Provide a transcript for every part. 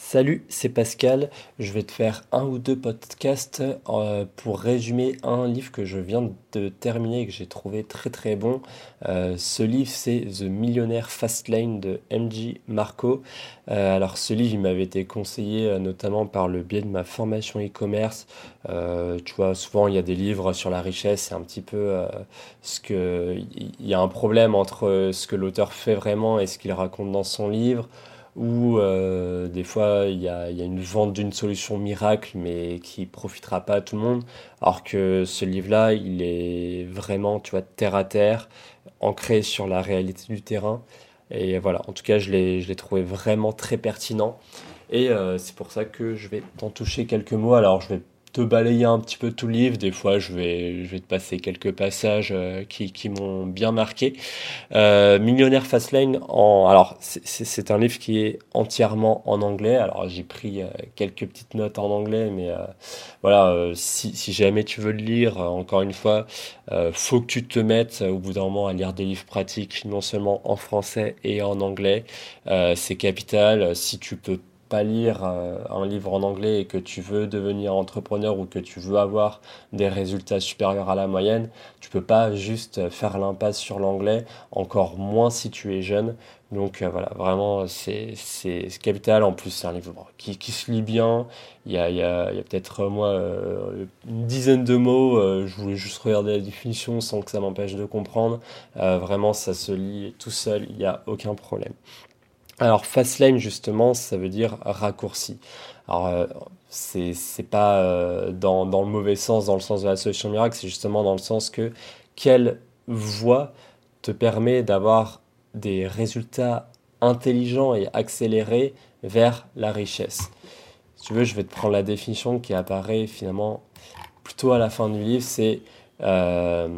Salut, c'est Pascal. Je vais te faire un ou deux podcasts euh, pour résumer un livre que je viens de terminer et que j'ai trouvé très très bon. Euh, ce livre, c'est The Millionaire Fastlane de MJ Marco. Euh, alors, ce livre, il m'avait été conseillé notamment par le biais de ma formation e-commerce. tu vois, souvent, il y a des livres sur la richesse. C'est un petit peu ce que. Il y a un problème entre ce que l'auteur fait vraiment et ce qu'il raconte dans son livre où euh, des fois il y a, une vente d'une solution miracle mais qui profitera pas à tout le monde. Alors que ce livre là il est vraiment tu vois terre à terre ancré sur la réalité du terrain. Et voilà. En tout cas je l'ai trouvé vraiment très pertinent. Et euh, c'est pour ça que je vais t'en toucher quelques mots. Alors je vais balayer un petit peu tout le livre. Des fois, je vais, je vais te passer quelques passages euh, qui, qui m'ont bien marqué. Euh, Millionnaire Fastlane, en, alors c'est un livre qui est entièrement en anglais. Alors j'ai pris euh, quelques petites notes en anglais, mais euh, voilà, si, si, jamais tu veux le lire, encore une fois, faut que tu te mettes au bout d'un moment à lire des livres pratiques, non seulement en français et en anglais. c'est capital. Si tu peux pas lire euh, un livre en anglais et que tu veux devenir entrepreneur ou que tu veux avoir des résultats supérieurs à la moyenne, tu peux pas juste faire l'impasse sur l'anglais, encore moins si tu es jeune. Donc euh, voilà, vraiment, c'est capital. En plus, c'est un livre qui, qui, se lit bien. Il y a, il y a, a peut-être, euh, moi, une dizaine de mots. je voulais juste regarder la définition sans que ça m'empêche de comprendre. vraiment, ça se lit tout seul, il n'y a aucun problème. Alors fastlane justement, ça veut dire raccourci. Alors euh, c'est pas euh, dans, dans, le mauvais sens, dans le sens de la solution miracle, c'est justement dans le sens que quelle voie te permet d'avoir des résultats intelligents et accélérés vers la richesse. Si tu veux, je vais te prendre la définition qui apparaît finalement plutôt à la fin du livre, c'est euh,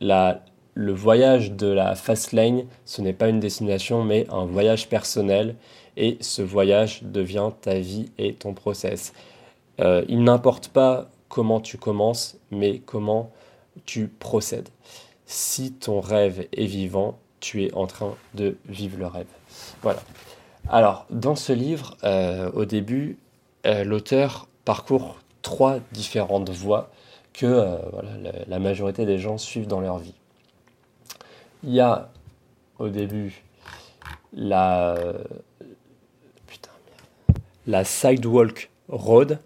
la le voyage de la fast lane, ce n'est pas une destination, mais un voyage personnel. Et ce voyage devient ta vie et ton process. Euh, il n'importe pas comment tu commences, mais comment tu procèdes. Si ton rêve est vivant, tu es en train de vivre le rêve. Voilà. Alors, dans ce livre, euh, au début, euh, l'auteur parcourt trois différentes voies que la majorité des gens suivent dans leur vie il y a au début la, putain, la Sidewalk Road.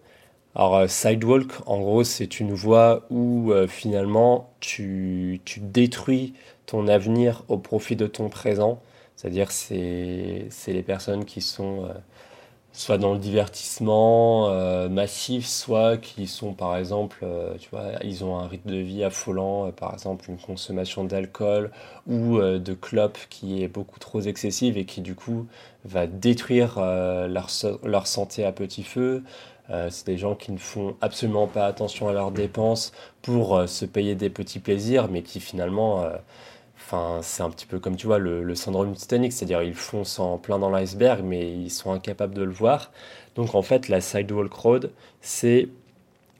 Alors, euh, Sidewalk, en gros, c'est une voie où euh, finalement tu, tu, détruis ton avenir au profit de ton présent. C'est-à-dire, c'est les personnes qui sont euh, soit dans le divertissement euh, massif, soit qui sont par exemple, euh, tu vois, ils ont un rythme de vie affolant, euh, par exemple une consommation d'alcool ou de clopes qui est beaucoup trop excessive et qui du coup va détruire leur, leur santé à petit feu. c'est des gens qui ne font absolument pas attention à leurs dépenses pour se payer des petits plaisirs, mais qui finalement Enfin, c'est un petit peu comme tu vois le, syndrome Titanic, c'est-à-dire ils foncent en plein dans l'iceberg, mais ils sont incapables de le voir. Donc en fait, la sidewalk road, c'est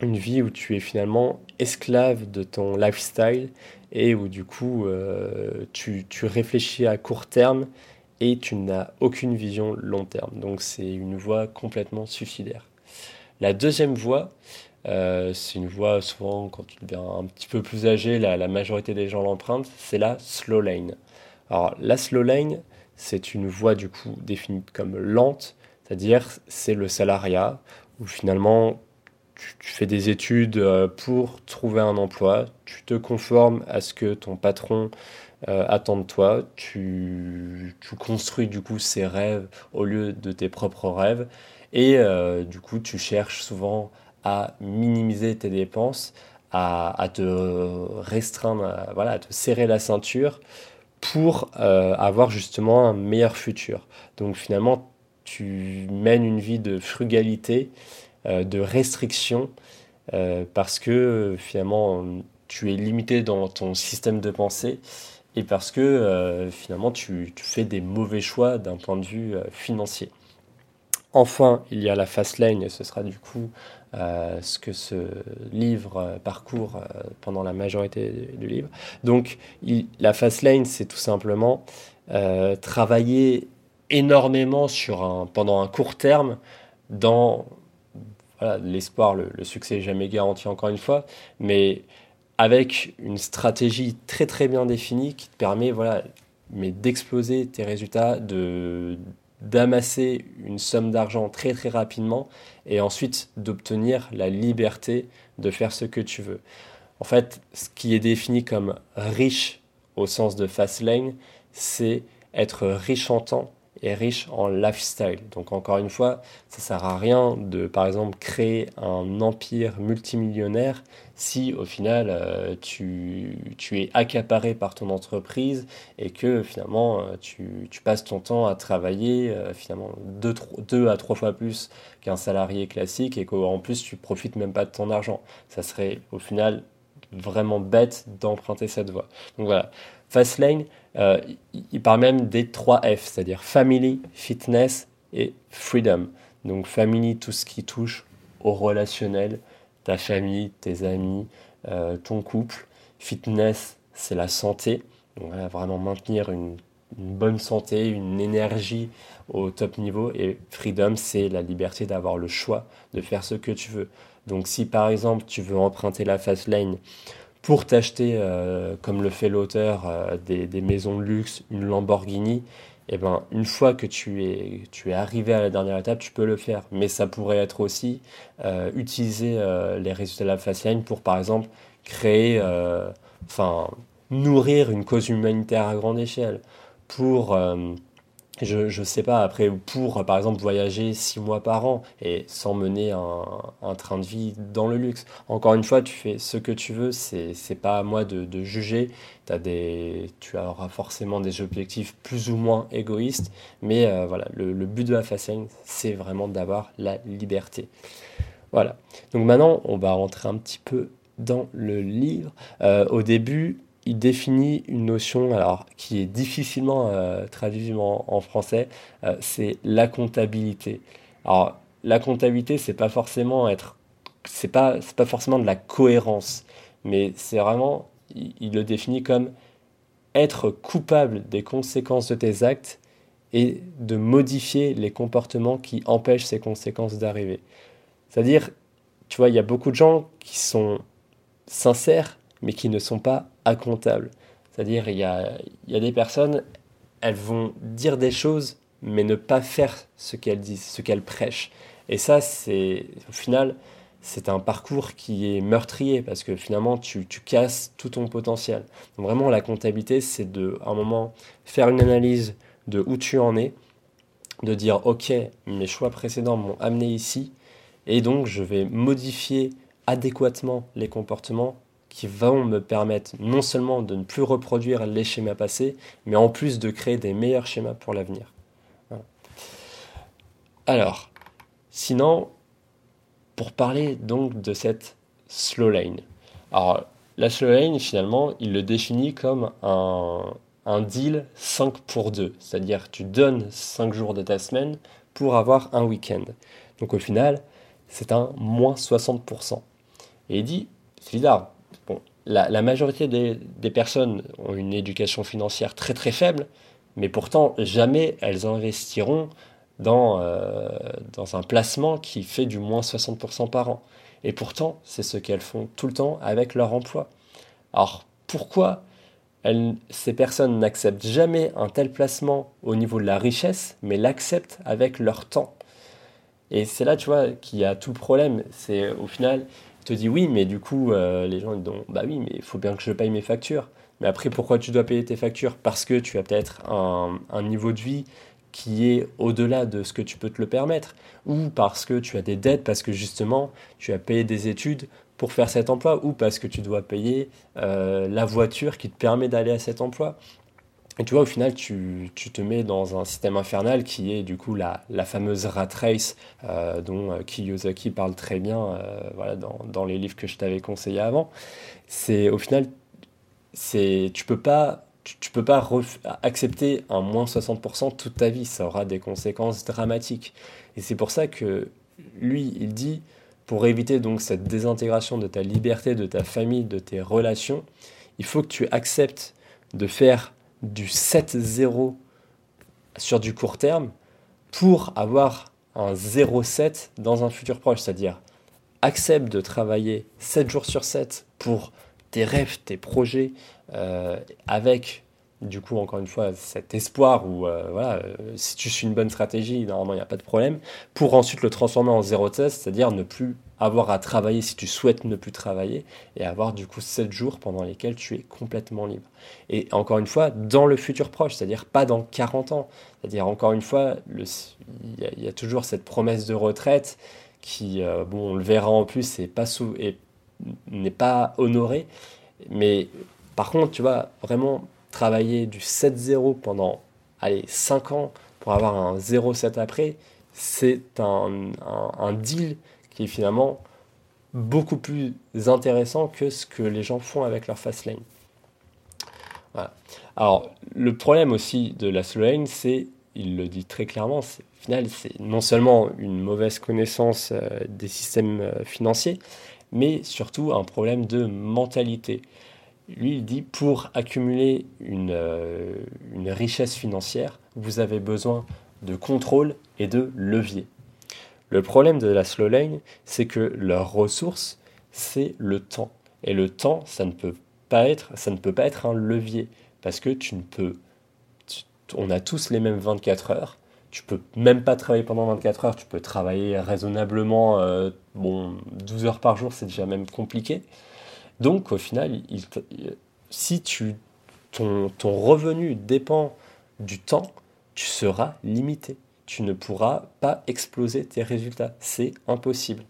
une vie où tu es finalement esclave de ton lifestyle et où du coup euh, tu, tu, réfléchis à court terme et tu n'as aucune vision long terme. Donc c'est une voie complètement suicidaire. La deuxième voie, euh, c'est une voie, souvent, quand tu deviens un petit peu plus âgé, la, majorité des gens l'empruntent, c'est la slow lane. Alors, la slow lane, c'est une voie, du coup, définie comme lente, c'est-à-dire, c'est le salariat, où finalement, tu, fais des études euh, pour trouver un emploi, tu te conformes à ce que ton patron euh, attend de toi, tu, construis, du coup, ses rêves au lieu de tes propres rêves, et du coup, tu cherches souvent à minimiser tes dépenses, à, te restreindre, voilà, à te serrer la ceinture pour euh, avoir justement un meilleur futur. Donc finalement, tu mènes une vie de frugalité, euh, de restriction, euh, parce que finalement, tu es limité dans ton système de pensée et parce que finalement, tu, fais des mauvais choix d'un point de vue financier. Enfin, il y a la fast lane, ce sera du coup euh, ce que ce livre euh, parcourt euh, pendant la majorité du livre. Donc, la fast lane, c'est tout simplement travailler énormément sur un, pendant un court terme dans l'espoir, le, succès jamais garanti encore une fois, mais avec une stratégie très très bien définie qui te permet voilà, d'exploser tes résultats, de d'amasser une somme d'argent très très rapidement et ensuite d'obtenir la liberté de faire ce que tu veux. En fait, ce qui est défini comme riche au sens de fast lane, c'est être riche en temps et riche en lifestyle. Donc encore une fois, ça sert à rien de par exemple créer un empire multimillionnaire si au final euh, tu, tu, es accaparé par ton entreprise et que finalement euh, tu, tu passes ton temps à travailler euh, finalement deux, deux, à trois fois plus qu'un salarié classique et qu'en plus tu profites même pas de ton argent. Ça serait au final vraiment bête d'emprunter cette voie. Donc voilà, Fastlane, euh, il parle même des 3 F, c'est-à-dire Family, Fitness et Freedom. Donc Family, tout ce qui touche au relationnel, ta famille, tes amis, euh, ton couple. Fitness, c'est la santé. Donc vraiment maintenir une, une, bonne santé, une énergie au top niveau. Et Freedom, c'est la liberté d'avoir le choix de faire ce que tu veux. Donc si par exemple tu veux emprunter la fast lane pour t'acheter, euh, comme le fait l'auteur, euh, des, maisons de luxe, une Lamborghini, eh ben, une fois que tu es, tu es arrivé à la dernière étape, tu peux le faire. Mais ça pourrait être aussi euh, utiliser les résultats de la fast lane pour, par exemple, créer, enfin, nourrir une cause humanitaire à grande échelle, pour je ne sais pas, après, pour par exemple voyager six mois par an et sans mener un, train de vie dans le luxe. Encore une fois, tu fais ce que tu veux, c'est pas à moi de, juger. As des, tu auras forcément des objectifs plus ou moins égoïstes, mais euh, voilà, le, but de la fashion, c'est vraiment d'avoir la liberté. Voilà. Donc maintenant, on va rentrer un petit peu dans le livre. Euh, au début, il définit une notion alors, qui est difficilement euh, traduite en, français, euh, c'est la comptabilité. Alors, la comptabilité, c'est pas forcément pas, pas forcément de la cohérence, mais c'est vraiment, il, le définit comme être coupable des conséquences de tes actes et de modifier les comportements qui empêchent ces conséquences d'arriver. C'est-à-dire, tu vois, il y a beaucoup de gens qui sont sincères, mais qui ne sont pas comptable. C'est-à-dire, il y a, y a des personnes, elles vont dire des choses, mais ne pas faire ce qu'elles disent, ce qu'elles prêchent. Et ça, c'est au final, c'est un parcours qui est meurtrier parce que finalement, tu, tu casses tout ton potentiel. Donc vraiment, la comptabilité, c'est de, à un moment, faire une analyse de où tu en es, de dire, OK, mes choix précédents m'ont amené ici, et donc je vais modifier adéquatement les comportements qui vont me permettre non seulement de ne plus reproduire les schémas passés, mais en plus de créer des meilleurs schémas pour l'avenir. Alors, sinon, pour parler donc de cette slow lane. Alors, la slow lane, finalement, il le définit comme un, un deal 5 pour 2. C'est-à-dire, tu donnes 5 jours de ta semaine pour avoir un week-end. Donc, au final, c'est un moins 60%. Et il dit, c'est bizarre, la, majorité des, personnes ont une éducation financière très très faible, mais pourtant jamais elles investiront dans, euh, un placement qui fait du moins 60% par an. Et pourtant, c'est ce qu'elles font tout le temps avec leur emploi. Alors pourquoi ces personnes n'acceptent jamais un tel placement au niveau de la richesse, mais l'acceptent avec leur temps? Et c'est là, tu vois, qu'il y a tout le problème. C'est au final, te dis oui, mais du coup, euh, les gens ils disent bah oui, mais il faut bien que je paye mes factures. Mais après, pourquoi tu dois payer tes factures? Parce que tu as peut-être un, un, niveau de vie qui est au-delà de ce que tu peux te le permettre, ou parce que tu as des dettes, parce que justement, tu as payé des études pour faire cet emploi, ou parce que tu dois payer euh, la voiture qui te permet d'aller à cet emploi. Et tu vois, au final, tu, tu, te mets dans un système infernal qui est du coup la, la fameuse rat race euh, dont euh, Kiyosaki parle très bien euh, voilà, dans, dans, les livres que je t'avais conseillés avant. C'est au final, c'est tu peux pas tu peux pas accepter un moins 60% toute ta vie, ça aura des conséquences dramatiques. Et c'est pour ça que lui, il dit, pour éviter donc cette désintégration de ta liberté, de ta famille, de tes relations, il faut que tu acceptes de faire du 7-0 sur du court terme pour avoir un 0,7 dans un futur proche. C'est-à-dire, accepte de travailler 7 jours sur 7 pour tes rêves, tes projets, euh, avec du coup, encore une fois, cet espoir où, euh, voilà, euh, si tu suis une bonne stratégie, normalement, il n'y a pas de problème, pour ensuite le transformer en zéro test, c'est-à-dire ne plus avoir à travailler si tu souhaites ne plus travailler, et avoir du coup 7 jours pendant lesquels tu es complètement libre. Et encore une fois, dans le futur proche, c'est-à-dire pas dans 40 ans. C'est-à-dire, encore une fois, il y, a toujours cette promesse de retraite qui, euh, bon, on le verra en plus, n'est pas, pas honorée. Mais par contre, tu vois, vraiment travailler du 7-0 pendant allez, 5 ans pour avoir un 0-7 après, c'est un, un, deal qui est finalement beaucoup plus intéressant que ce que les gens font avec leur fast lane. Alors, le problème aussi de la slow lane, c'est, il le dit très clairement, c'est, au final, c'est non seulement une mauvaise connaissance euh, des systèmes euh, financiers, mais surtout un problème de mentalité. Lui, il dit pour accumuler une, euh, une richesse financière, vous avez besoin de contrôle et de levier. Le problème de la slow lane, c'est que leur ressource, c'est le temps. Et le temps, ça ne peut pas être, un levier parce que tu ne peux. on a tous les mêmes 24 heures. Tu peux même pas travailler pendant 24 heures. Tu peux travailler raisonnablement. Euh, bon, 12 heures par jour, c'est déjà même compliqué. Donc au final, si tu, ton revenu dépend du temps, tu seras limité. Tu ne pourras pas exploser tes résultats. C'est impossible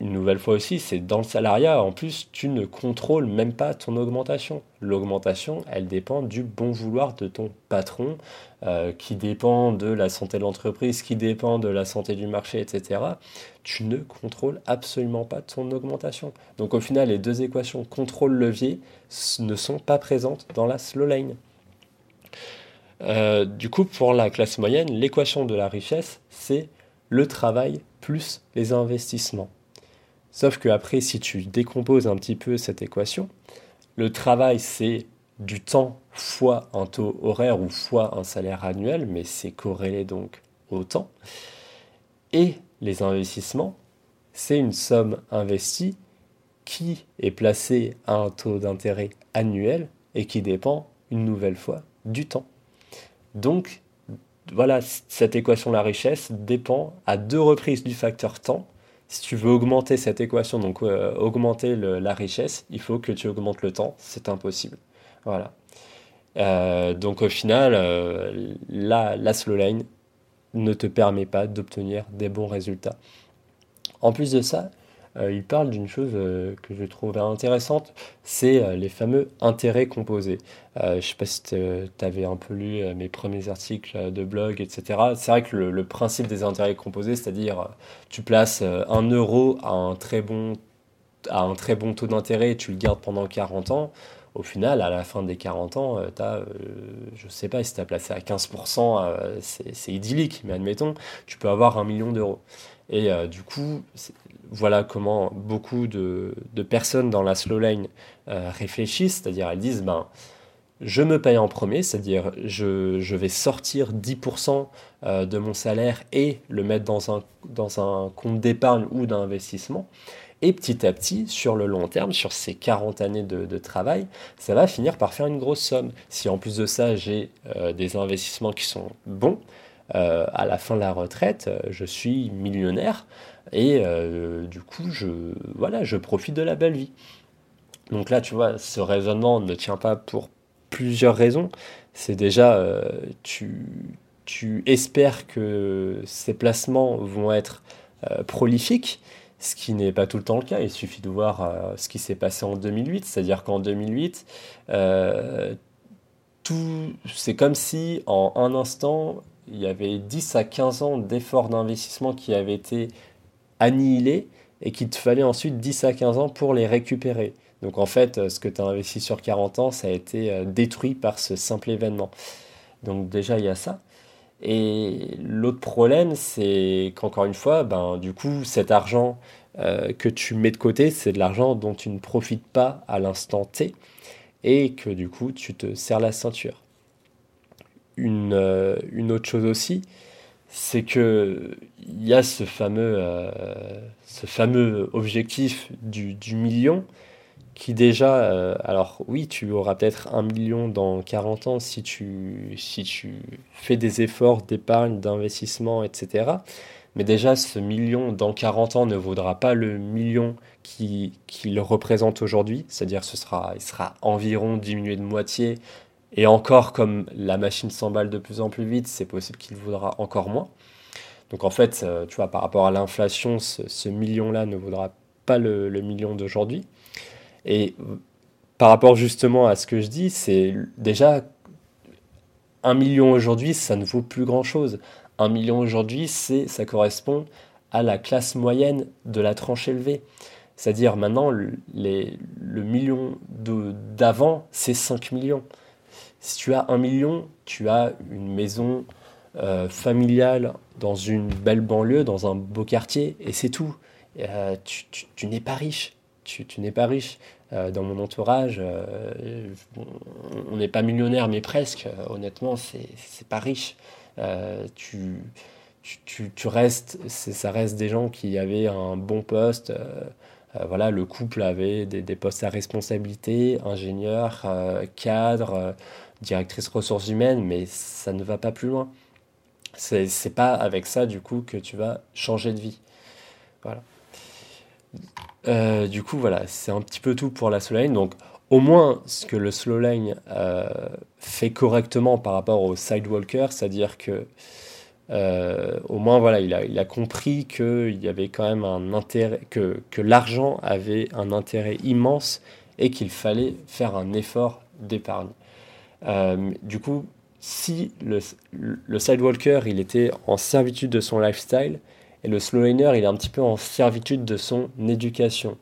une nouvelle fois aussi, c'est dans le salariat, en plus, tu ne contrôles même pas ton augmentation. L'augmentation, elle dépend du bon vouloir de ton patron, euh, qui dépend de la santé de l'entreprise, qui dépend de la santé du marché, etc. Tu ne contrôles absolument pas ton augmentation. Donc au final, les deux équations contrôle-levier ne sont pas présentes dans la slow lane. Euh, du coup, pour la classe moyenne, l'équation de la richesse, c'est le travail plus les investissements. Sauf que après, si tu décomposes un petit peu cette équation, le travail, c'est du temps fois un taux horaire ou fois un salaire annuel, mais c'est corrélé donc au temps. Et les investissements, c'est une somme investie qui est placée à un taux d'intérêt annuel et qui dépend une nouvelle fois du temps. Donc, voilà, cette équation de la richesse dépend à deux reprises du facteur temps si tu veux augmenter cette équation, donc euh, augmenter la richesse, il faut que tu augmentes le temps. C'est impossible. Voilà. Euh, donc au final, euh, la, slow line ne te permet pas d'obtenir des bons résultats. En plus de ça, il parle d'une chose euh, que je trouve intéressante, c'est euh, les fameux intérêts composés. je ne sais pas si tu avais un peu lu mes premiers articles de blog, etc. C'est vrai que le, principe des intérêts composés, c'est-à-dire tu places un euro à un très bon, à un très bon taux d'intérêt et tu le gardes pendant 40 ans, au final, à la fin des 40 ans, tu as, je ne sais pas si tu as placé à 15%, c'est idyllique, mais admettons, tu peux avoir un million d'euros. Et du coup, voilà comment beaucoup de, personnes dans la slow lane euh, réfléchissent, c'est-à-dire elles disent ben, je me paye en premier, c'est-à-dire je, vais sortir 10% euh, de mon salaire et le mettre dans un, dans un compte d'épargne ou d'investissement. Et petit à petit, sur le long terme, sur ces 40 années de, travail, ça va finir par faire une grosse somme. Si en plus de ça, j'ai euh, des investissements qui sont bons, à la fin de la retraite, je suis millionnaire. Et euh, du coup, je, voilà, je profite de la belle vie. Donc là, tu vois, ce raisonnement ne tient pas pour plusieurs raisons. C'est déjà, euh, tu, tu espères que ces placements vont être euh, prolifiques, ce qui n'est pas tout le temps le cas. Il suffit de voir ce qui s'est passé en 2008. C'est-à-dire qu'en 2008, tout, c'est comme si en un instant, il y avait 10 à 15 ans d'efforts d'investissement qui avaient été annihilés et qu'il te fallait ensuite 10 à 15 ans pour les récupérer. Donc en fait, euh, ce que tu as investi sur 40 ans, ça a été euh, détruit par ce simple événement. Donc déjà, il y a ça. Et l'autre problème, c'est qu'encore une fois, ben, du coup, cet argent euh, que tu mets de côté, c'est de l'argent dont tu ne profites pas à l'instant T et que du coup, tu te serres la ceinture. Une, euh, une autre chose aussi, c'est que il y a ce fameux, euh, ce fameux objectif du, du million qui déjà, euh, alors oui, tu auras peut-être un million dans 40 ans si tu, si tu fais des efforts d'épargne, d'investissement, etc. Mais déjà, ce million dans 40 ans ne vaudra pas le million qu'il qui représente aujourd'hui, c'est-à-dire ce sera, il sera environ diminué de moitié. Et encore, comme la machine s'emballe de plus en plus vite, c'est possible qu'il vaudra encore moins. Donc en fait, euh, tu vois, par rapport à l'inflation, ce, million-là ne vaudra pas le million d'aujourd'hui. Et par rapport justement à ce que je dis, c'est déjà un million aujourd'hui, ça ne vaut plus grand-chose. Un million aujourd'hui, c'est ça correspond à la classe moyenne de la tranche élevée. C'est-à-dire maintenant, le million d'avant, c'est 5 millions. Si tu as un million, tu as une maison euh, familiale dans une belle banlieue, dans un beau quartier, et c'est tout. Euh, tu n'es pas riche tu, n'es pas riche. Euh, dans mon entourage, on n'est pas millionnaire, mais presque. Honnêtement, c'est pas riche. tu, restes, ça reste des gens qui avaient un bon poste. voilà, le couple avait des, des, postes à responsabilité, ingénieur, cadre, directrice ressources humaines, mais ça ne va pas plus loin. C'est pas avec ça, du coup, que tu vas changer de vie. Voilà. Euh, du coup, voilà, c'est un petit peu tout pour la slowline. Donc, au moins, ce que le slowline euh, fait correctement par rapport au sidewalker, c'est-à-dire que euh, au moins, voilà, il a, compris avait quand même un intérêt, que, que l'argent avait un intérêt immense et qu'il fallait faire un effort d'épargne. Du coup, si le, le sidewalker il était en servitude de son lifestyle, et le slowliner, il est un petit peu en servitude de son éducation.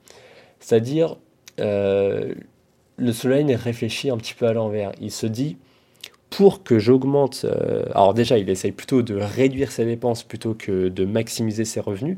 C'est-à-dire, euh, le slowliner réfléchit un petit peu à l'envers. Il se dit, pour que j'augmente... Euh, alors déjà, il essaye plutôt de réduire ses dépenses plutôt que de maximiser ses revenus.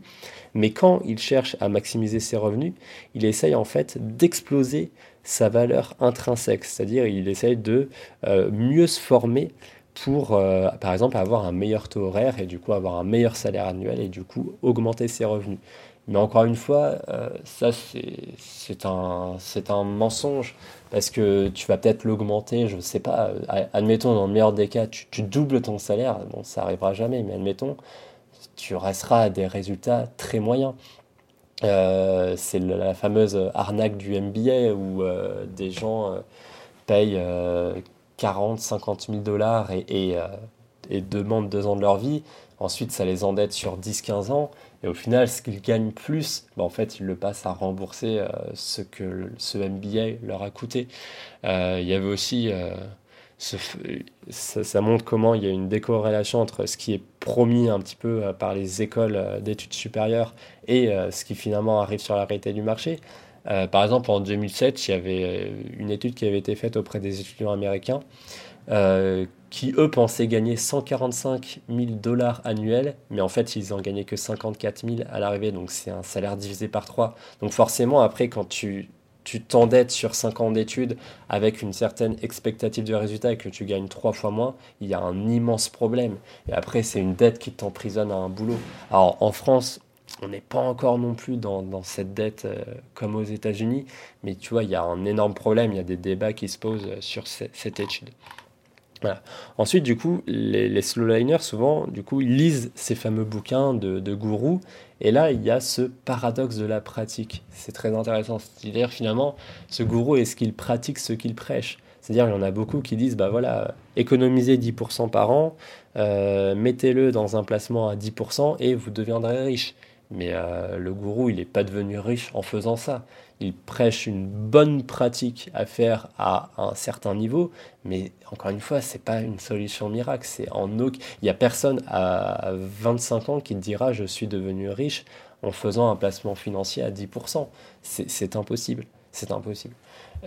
Mais quand il cherche à maximiser ses revenus, il essaye en fait d'exploser sa valeur intrinsèque. C'est-à-dire, il essaye de euh, mieux se former pour, euh, par exemple, avoir un meilleur taux horaire et du coup avoir un meilleur salaire annuel et du coup augmenter ses revenus. Mais encore une fois, euh, ça c'est un, un mensonge parce que tu vas peut-être l'augmenter, je ne sais pas, admettons dans le meilleur des cas, tu, tu doubles ton salaire, bon ça arrivera jamais, mais admettons, tu resteras à des résultats très moyens. C'est la fameuse arnaque du MBA où des gens payent 40, 50 000 dollars et, et, euh, et, demandent deux ans de leur vie. Ensuite, ça les endette sur 10, 15 ans. Et au final, ce qu'ils gagnent plus, bah, en fait, ils le passent à rembourser euh, ce que ce MBA leur a coûté. Euh, il y avait aussi, ça, montre comment il y a une décorrélation entre ce qui est promis un petit peu par les écoles d'études supérieures et ce qui finalement arrive sur la réalité du marché. Euh, par exemple, en 2007, il y avait euh, une étude qui avait été faite auprès des étudiants américains euh, qui, eux, pensaient gagner 145 000 dollars annuels, mais en fait, ils n'en gagnaient que 54 000 à l'arrivée, donc c'est un salaire divisé par 3. Donc forcément, après, quand tu tu t'endettes sur 5 ans d'études avec une certaine expectative de résultat et que tu gagnes 3 fois moins, il y a un immense problème. Et après, c'est une dette qui t'emprisonne à un boulot. Alors en France, on n'est pas encore non plus dans, cette dette euh, comme aux États-Unis, mais tu vois, il y a un énorme problème, il y a des débats qui se posent euh, sur cette étude. Ensuite, du coup, les, slowliners, souvent, du coup, lisent ces fameux bouquins de, de gourous, et là, il y a ce paradoxe de la pratique. C'est très intéressant. C'est-à-dire, finalement, ce gourou, est-ce qu'il pratique ce qu'il prêche c'est-à-dire, il y en a beaucoup qui disent, bah voilà, économisez 10% par an, euh, mettez-le dans un placement à 10% et vous deviendrez riche. Mais euh, le gourou, il n'est pas devenu riche en faisant ça. Il prêche une bonne pratique à faire à un certain niveau, mais encore une fois, c'est pas une solution miracle. C'est en Il n'y a personne à 25 ans qui dira je suis devenu riche en faisant un placement financier à 10%. C'est impossible. C'est impossible.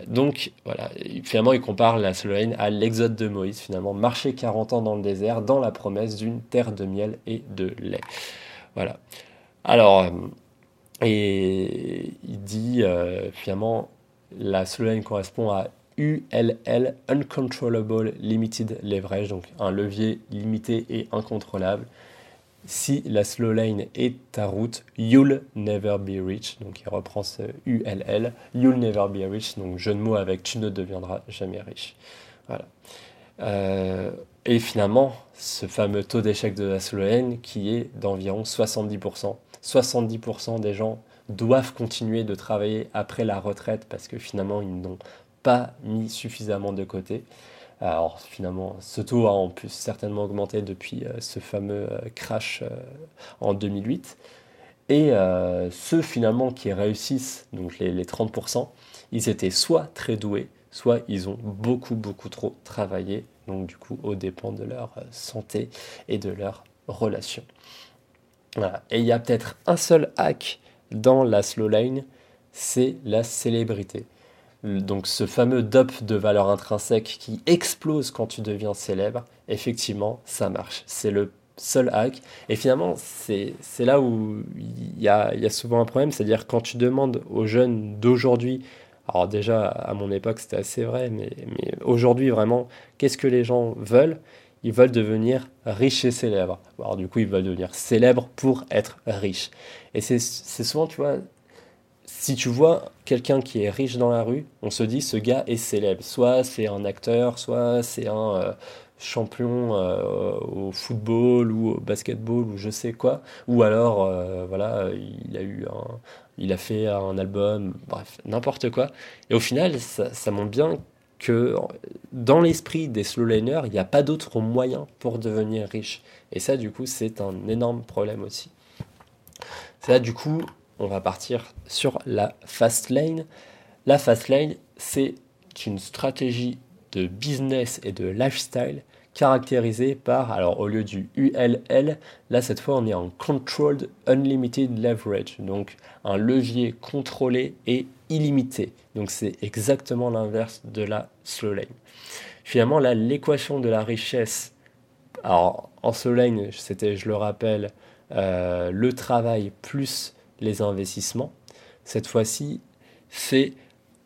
Donc voilà, finalement, il compare la Slovénie à l'exode de Moïse, finalement, marcher 40 ans dans le désert, dans la promesse d'une terre de miel et de lait. Voilà. Alors, euh, et il dit euh, finalement, la Slovénie correspond à ULL, Uncontrollable Limited Leverage, donc un levier limité et incontrôlable. Si la slow lane est ta route, you'll never be rich. Donc il reprend ce ULL, you'll never be rich. Donc jeu de mots avec tu ne deviendras jamais riche. Voilà. Euh, et finalement, ce fameux taux d'échec de la slow lane qui est d'environ 70%. 70% des gens doivent continuer de travailler après la retraite parce que finalement ils n'ont pas mis suffisamment de côté. Alors finalement, ce taux a en plus certainement augmenté depuis euh, ce fameux euh, crash euh, en 2008. Et ceux finalement qui réussissent, donc les, les 30%, ils étaient soit très doués, soit ils ont beaucoup beaucoup trop travaillé, donc du coup au dépend de leur santé et de leurs relations. Et il y a peut-être un seul hack dans la slow lane, c'est la célébrité. Donc ce fameux DOP de valeur intrinsèque qui explose quand tu deviens célèbre, effectivement, ça marche. C'est le seul hack. Et finalement, c'est là où il y a, y a, souvent un problème, c'est-à-dire quand tu demandes aux jeunes d'aujourd'hui, alors déjà à mon époque c'était assez vrai, mais, mais aujourd'hui vraiment, qu'est-ce que les gens veulent? Ils veulent devenir riches et célèbres. Alors du coup, ils veulent devenir célèbres pour être riches. Et c'est souvent, tu vois, si tu vois quelqu'un qui est riche dans la rue, on se dit ce gars est célèbre. Soit c'est un acteur, soit c'est un euh, champion euh, au football ou au basketball ou je sais quoi. Ou alors, euh, voilà, il a eu un, il a fait un album, bref, n'importe quoi. Et au final, ça, ça montre bien que dans l'esprit des slowliners, il n'y a pas d'autre moyen pour devenir riche. Et ça, du coup, c'est un énorme problème aussi. Là, du coup, on va partir sur la fast lane. La fast lane, c'est une stratégie de business et de lifestyle caractérisée par, alors au lieu du ULL, là cette fois on est en Controlled Unlimited Leverage, donc un levier contrôlé et illimité. Donc c'est exactement l'inverse de la slow lane. Finalement, là, l'équation de la richesse, alors en slow lane, c'était, je le rappelle, euh, le travail plus les investissements. Cette fois-ci, c'est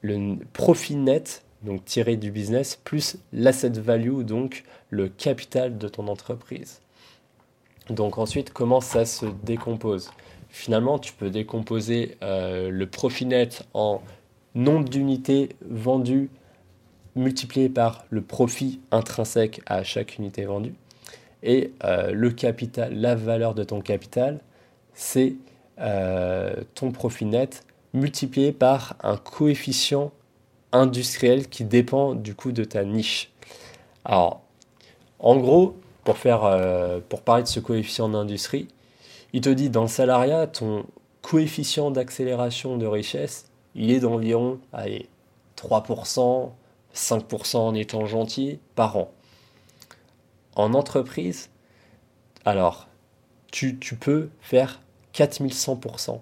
le profit net, donc tiré du business, plus l'asset value, donc le capital de ton entreprise. Donc ensuite, comment ça se décompose? Finalement, tu peux décomposer euh, le profit net en nombre d'unités vendues multiplié par le profit intrinsèque à chaque unité vendue. Et euh, le capital, la valeur de ton capital, c'est euh, ton profit net multiplié par un coefficient industriel qui dépend du coup de ta niche. Alors, en gros, pour, faire, euh, pour parler de ce coefficient d'industrie, il te dit dans le salariat, ton coefficient d'accélération de richesse, il est d'environ 3%, 5% en étant gentil par an. En entreprise, alors, tu, tu peux faire 4100%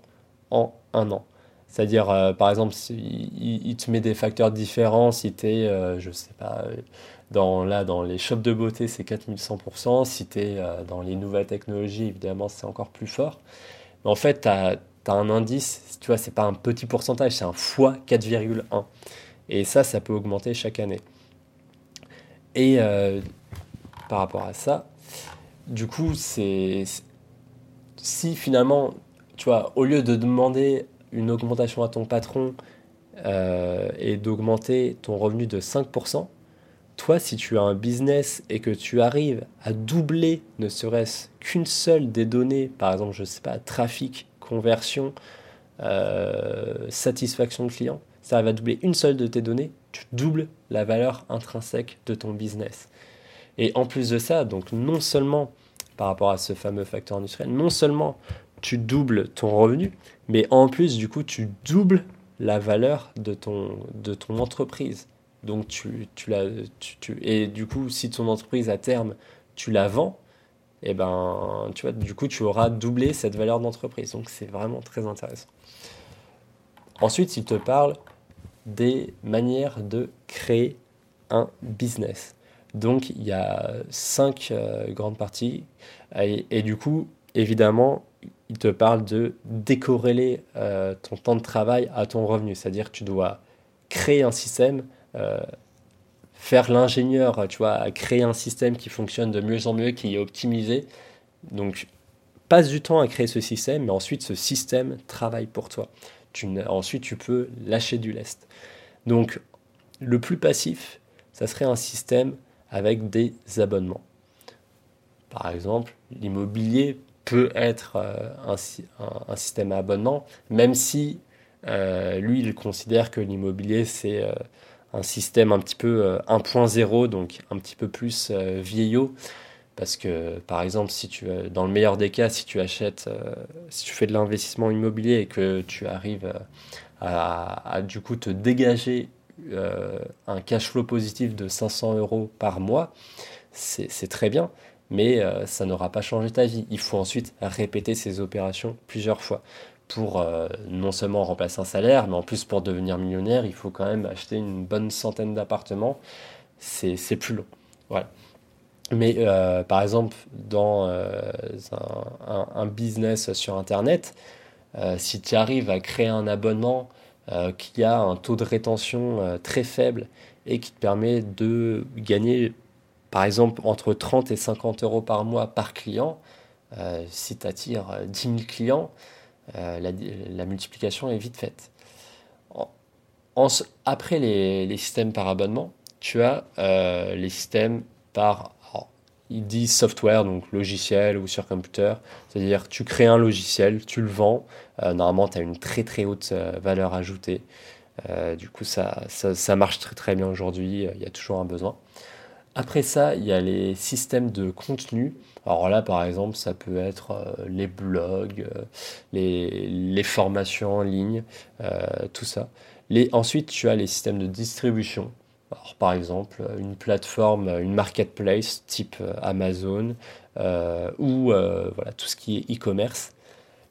en un an. C'est-à-dire, euh, par exemple, il, te met des facteurs différents. Si tu es, euh, je sais pas, dans, là, dans les shops de beauté, c'est 4100%. Si tu es euh, dans les nouvelles technologies, évidemment, c'est encore plus fort. Mais en fait, tu as, un indice, tu vois, c'est pas un petit pourcentage, c'est un fois 4,1. Et ça, ça peut augmenter chaque année. Et par rapport à ça, du coup, c'est si finalement, tu vois, au lieu de demander une augmentation à ton patron euh, et d'augmenter ton revenu de 5%, toi, si tu as un business et que tu arrives à doubler ne serait-ce qu'une seule des données, par exemple, je sais pas, trafic, conversion, euh, satisfaction client, ça va doubler une seule de tes données, tu doubles la valeur intrinsèque de ton business. Et en plus de ça, donc non seulement par rapport à ce fameux facteur industriel, non seulement tu doubles ton revenu, mais en plus, du coup, tu doubles la valeur de ton, de ton entreprise. Donc, tu, tu la, tu, et du coup, si ton entreprise à terme, tu la vends, et eh ben, tu vois, du coup, tu auras doublé cette valeur d'entreprise. Donc, c'est vraiment très intéressant. Ensuite, il te parle des manières de créer un business. Donc il y a cinq euh, grandes parties. Et, du coup, évidemment, il te parle de décorréler euh, ton temps de travail à ton revenu. C'est-à-dire que tu dois créer un système faire l'ingénieur, tu vois, créer un système qui fonctionne de mieux en mieux, qui est optimisé. Donc, passe du temps à créer ce système, mais ensuite, ce système travaille pour toi. Ensuite, tu peux lâcher du lest. Donc, le plus passif, ça serait un système avec des abonnements. Par exemple, l'immobilier peut être euh, un, système à abonnement, même si euh, lui, il considère que l'immobilier, c'est euh, un système un petit peu 1.0, donc un petit peu plus vieillot. Parce que, par exemple, si tu, dans le meilleur des cas, si tu achètes, si tu fais de l'investissement immobilier et que tu arrives à, à, du coup te dégager un cash flow positif de 500 euros par mois, c'est très bien mais euh, ça n'aura pas changé ta vie. Il faut ensuite répéter ces opérations plusieurs fois pour euh, non seulement remplacer un salaire, mais en plus pour devenir millionnaire, il faut quand même acheter une bonne centaine d'appartements. C'est plus long. Voilà. Mais euh, par exemple, dans un, business sur Internet, si tu arrives à créer un abonnement qui a un taux de rétention très faible et qui te permet de gagner par exemple, entre 30 et 50 euros par mois par client, euh, si tu attires 10 000 clients, euh, la, multiplication est vite faite. après les, systèmes par abonnement, tu as euh, les systèmes par, ils disent software, donc logiciel ou sur computer, c'est-à-dire tu crées un logiciel, tu le vends, normalement tu as une très très haute valeur ajoutée. du coup, ça, ça, marche très très bien aujourd'hui, il y a toujours un besoin. Après ça, il y a les systèmes de contenu. Alors là, par exemple, ça peut être euh, les blogs, euh, les, formations en ligne, euh, tout ça. Ensuite, tu as les systèmes de distribution. Par exemple, une plateforme, une marketplace type Amazon ou voilà, tout ce qui est e-commerce.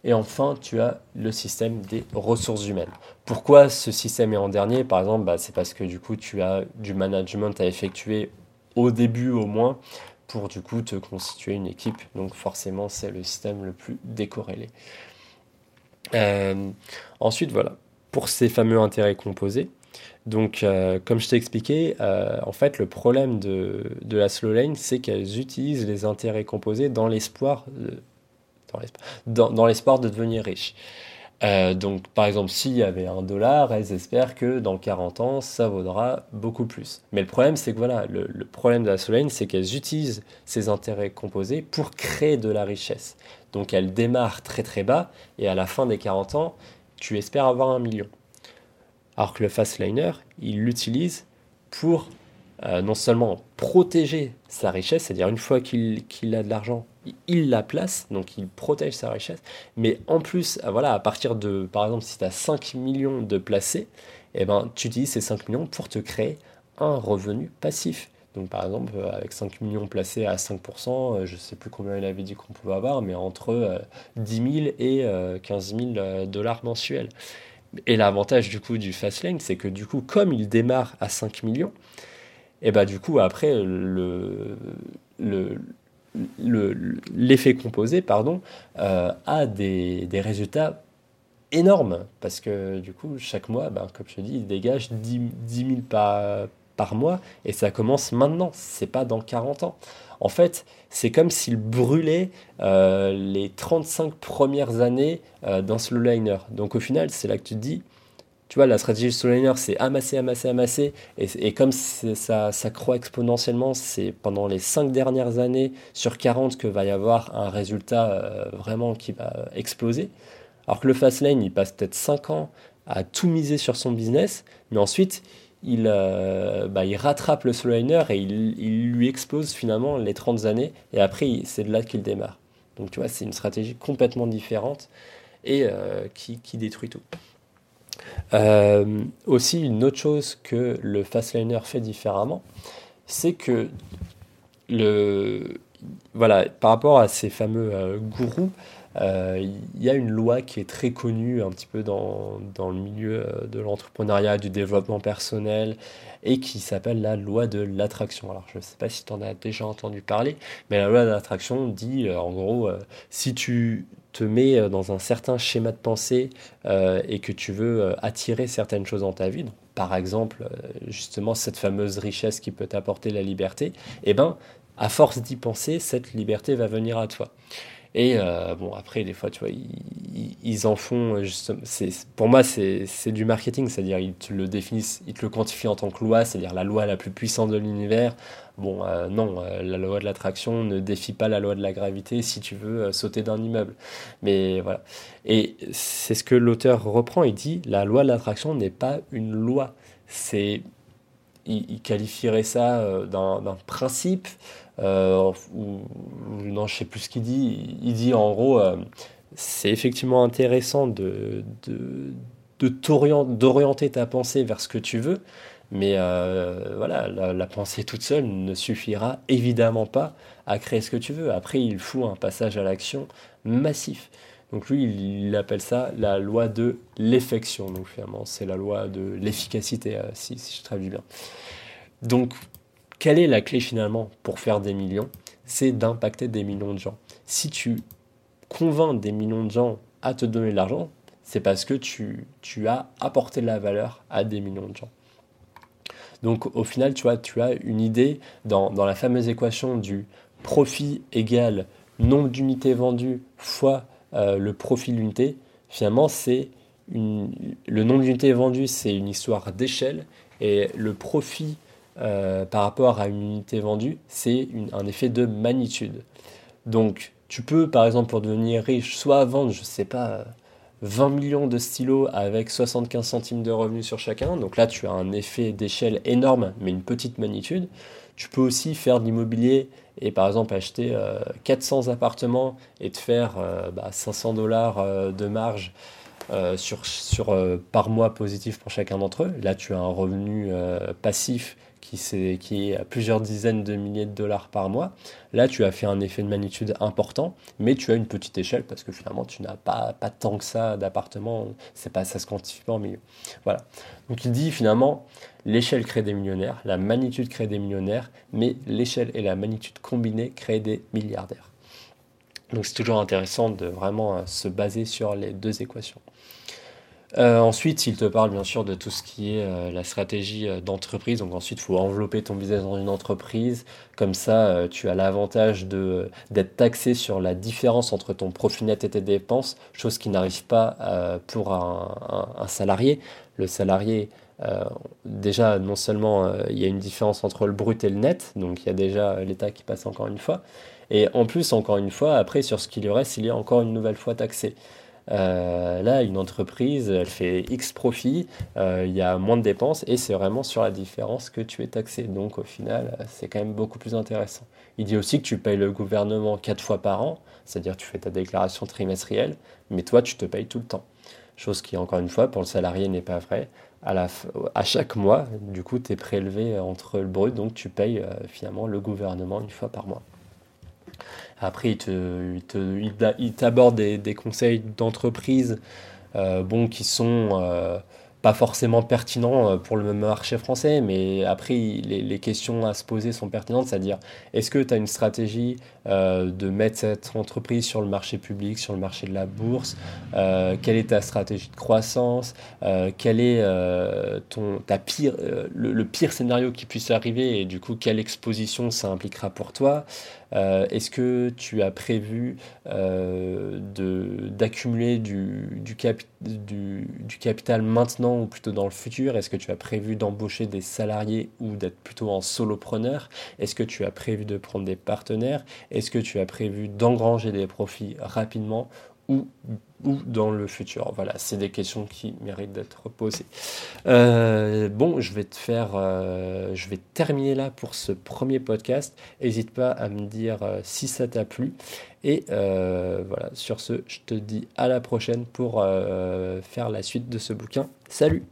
Et enfin, tu as le système des ressources humaines. Pourquoi ce système est en dernier? Par exemple, bah, c'est parce que du coup, tu as du management à effectuer au début au moins, pour du coup te constituer une équipe. Donc forcément, c'est le système le plus décorrélé. Euh, ensuite, voilà, pour ces fameux intérêts composés. Donc, euh, comme je t'ai expliqué, euh, en fait, le problème de, de la slow lane, c'est qu'elles utilisent les intérêts composés dans l'espoir dans, dans l'espoir de devenir riche. Euh, donc, par exemple, s'il y avait un dollar, elles espèrent que dans 40 ans, ça vaudra beaucoup plus. Mais le problème, c'est que voilà, le, problème de la Solane, c'est qu'elles utilisent ces intérêts composés pour créer de la richesse. Donc, elles démarrent très très bas et à la fin des 40 ans, tu espères avoir un million. Alors que le Fastliner, il l'utilise pour euh, non seulement protéger sa richesse, c'est-à-dire une fois qu'il a de l'argent, il la place, donc il protège sa richesse, mais en plus, euh, voilà, à partir de, par exemple, si tu as 5 millions de placés, eh ben, tu utilises ces 5 millions pour te créer un revenu passif. Donc par exemple, euh, avec 5 millions placés à 5%, euh, je ne sais plus combien il avait dit qu'on pouvait avoir, mais entre 10 000 et 15 000 dollars mensuels. Et l'avantage du coup du Fastlane, c'est que du coup, comme il démarre à 5 millions, et eh ben du coup après le, le, l'effet composé pardon, euh, a des, résultats énormes. Parce que du coup chaque mois, ben, comme je te dis, il dégage 10, 000 par, par mois et ça commence maintenant, c'est pas dans 40 ans. En fait, c'est comme s'il brûlait euh, les 35 premières années euh, d'un slow liner. Donc au final, c'est là que tu te dis, tu vois, la stratégie Soliner, c'est amasser, amasser, amasser. Et, comme ça, ça croît exponentiellement, c'est pendant les 5 dernières années sur 40 que va y avoir un résultat euh, vraiment qui va exploser. Alors que le fast lane, il passe peut-être 5 ans à tout miser sur son business, mais ensuite, il, euh, bah, il rattrape le Soliner et il, lui explose finalement les 30 années. Et après, c'est de là qu'il démarre. Donc tu vois, c'est une stratégie complètement différente et euh, qui détruit tout. Euh, aussi, une autre chose que le Fastliner fait différemment, c'est que le, voilà, par rapport à ces fameux gourous, il y a une loi qui est très connue un petit peu dans, dans le milieu de l'entrepreneuriat, du développement personnel, et qui s'appelle la loi de l'attraction. Alors je ne sais pas si tu en as déjà entendu parler, mais la loi de l'attraction dit en gros, si tu te mets dans un certain schéma de pensée et que tu veux attirer certaines choses dans ta vie, par exemple, justement, cette fameuse richesse qui peut t'apporter la liberté, eh ben, à force d'y penser, cette liberté va venir à toi. Et euh, bon, après, des fois, tu vois, ils, en font euh. Pour moi, c'est du marketing, c'est-à-dire ils te le définissent, ils te le quantifient en tant que loi, c'est-à-dire la loi la plus puissante de l'univers. Bon, euh, non, la loi de l'attraction ne défie pas la loi de la gravité si tu veux sauter d'un immeuble. Mais voilà. Et c'est ce que l'auteur reprend. Il dit la loi de l'attraction n'est pas une loi. C'est. Il, qualifierait ça d'un principe euh, ou, non, je sais plus ce qu'il dit. Il dit en gros, euh, c'est effectivement intéressant de, de, de d'orienter ta pensée vers ce que tu veux, mais euh, voilà, la, pensée toute seule ne suffira évidemment pas à créer ce que tu veux. Après, il faut un passage à l'action massif. Donc lui, il, appelle ça la loi de l'effection. Donc finalement, c'est la loi de l'efficacité, si, si je traduis bien. Donc quelle est la clé finalement pour faire des millions? C'est d'impacter des millions de gens. Si tu convaincs des millions de gens à te donner de l'argent, c'est parce que tu, as apporté de la valeur à des millions de gens. Donc au final, tu vois, tu as une idée dans, la fameuse équation du profit égal nombre d'unités vendues fois euh, le profit de l'unité. Finalement, c'est le nombre d'unités vendues, c'est une histoire d'échelle et le profit euh, par rapport à une unité vendue, c'est un effet de magnitude. Donc, tu peux, par exemple, pour devenir riche, soit vendre, je sais pas, 20 millions de stylos avec 75 centimes de revenus sur chacun. Donc là, tu as un effet d'échelle énorme, mais une petite magnitude. Tu peux aussi faire de l'immobilier et par exemple acheter 400 euh, appartements et te faire 500 euh, bah, dollars de marge par mois positif pour chacun d'entre eux. Là, tu as un revenu passif qui, est à plusieurs dizaines de milliers de dollars par mois. Là, tu as fait un effet de magnitude important, mais tu as une petite échelle parce que finalement, tu n'as pas, pas tant que ça d'appartements. C'est pas, ça se quantifie pas en milieu. Voilà. Donc, il dit finalement, l'échelle crée des millionnaires, la magnitude crée des millionnaires, mais l'échelle et la magnitude combinées créent des milliardaires. Donc, c'est toujours intéressant de vraiment euh, se baser sur les deux équations. Euh, ensuite, il te parle bien sûr de tout ce qui est euh, la stratégie euh, d'entreprise. Donc ensuite, il faut envelopper ton business dans une entreprise. Comme ça, tu as l'avantage d'être taxé sur la différence entre ton profit net et tes dépenses, chose qui n'arrive pas pour un, salarié. Le salarié, déjà, non seulement il y a une différence entre le brut et le net, donc il y a déjà l'État qui passe encore une fois. Et en plus, encore une fois, après, sur ce qu'il y reste, il est encore une nouvelle fois taxé. Euh, là, une entreprise, elle fait X profit, euh, il y a moins de dépenses et c'est vraiment sur la différence que tu es taxé. Donc au final, c'est quand même beaucoup plus intéressant. Il dit aussi que tu payes le gouvernement quatre fois par an, c'est-à-dire tu fais ta déclaration trimestrielle, mais toi, tu te payes tout le temps. Chose qui, encore une fois, pour le salarié n'est pas vrai. À, la, à chaque mois, du coup, tu es prélevé entre le brut, donc tu payes euh, finalement le gouvernement une fois par mois. Après, il t'aborde des, conseils d'entreprise euh, bon, qui sont euh, pas forcément pertinents euh, pour le marché français, mais après, les, questions à se poser sont pertinentes, c'est-à-dire, est-ce que tu as une stratégie de mettre cette entreprise sur le marché public, sur le marché de la bourse Quelle est ta stratégie de croissance Quel est ton, ta pire, le, pire scénario qui puisse arriver et du coup, quelle exposition ça impliquera pour toi euh, est-ce que tu as prévu euh, d'accumuler du, du, du, capital maintenant ou plutôt dans le futur? Est-ce que tu as prévu d'embaucher des salariés ou d'être plutôt en solopreneur? Est-ce que tu as prévu de prendre des partenaires? Est-ce que tu as prévu d'engranger des profits rapidement ou ou dans le futur Voilà, c'est des questions qui méritent d'être posées. Euh, bon, je vais te faire, euh, je vais terminer là pour ce premier podcast. N'hésite pas à me dire euh, si ça t'a plu. Et voilà, sur ce, je te dis à la prochaine pour faire la suite de ce bouquin. Salut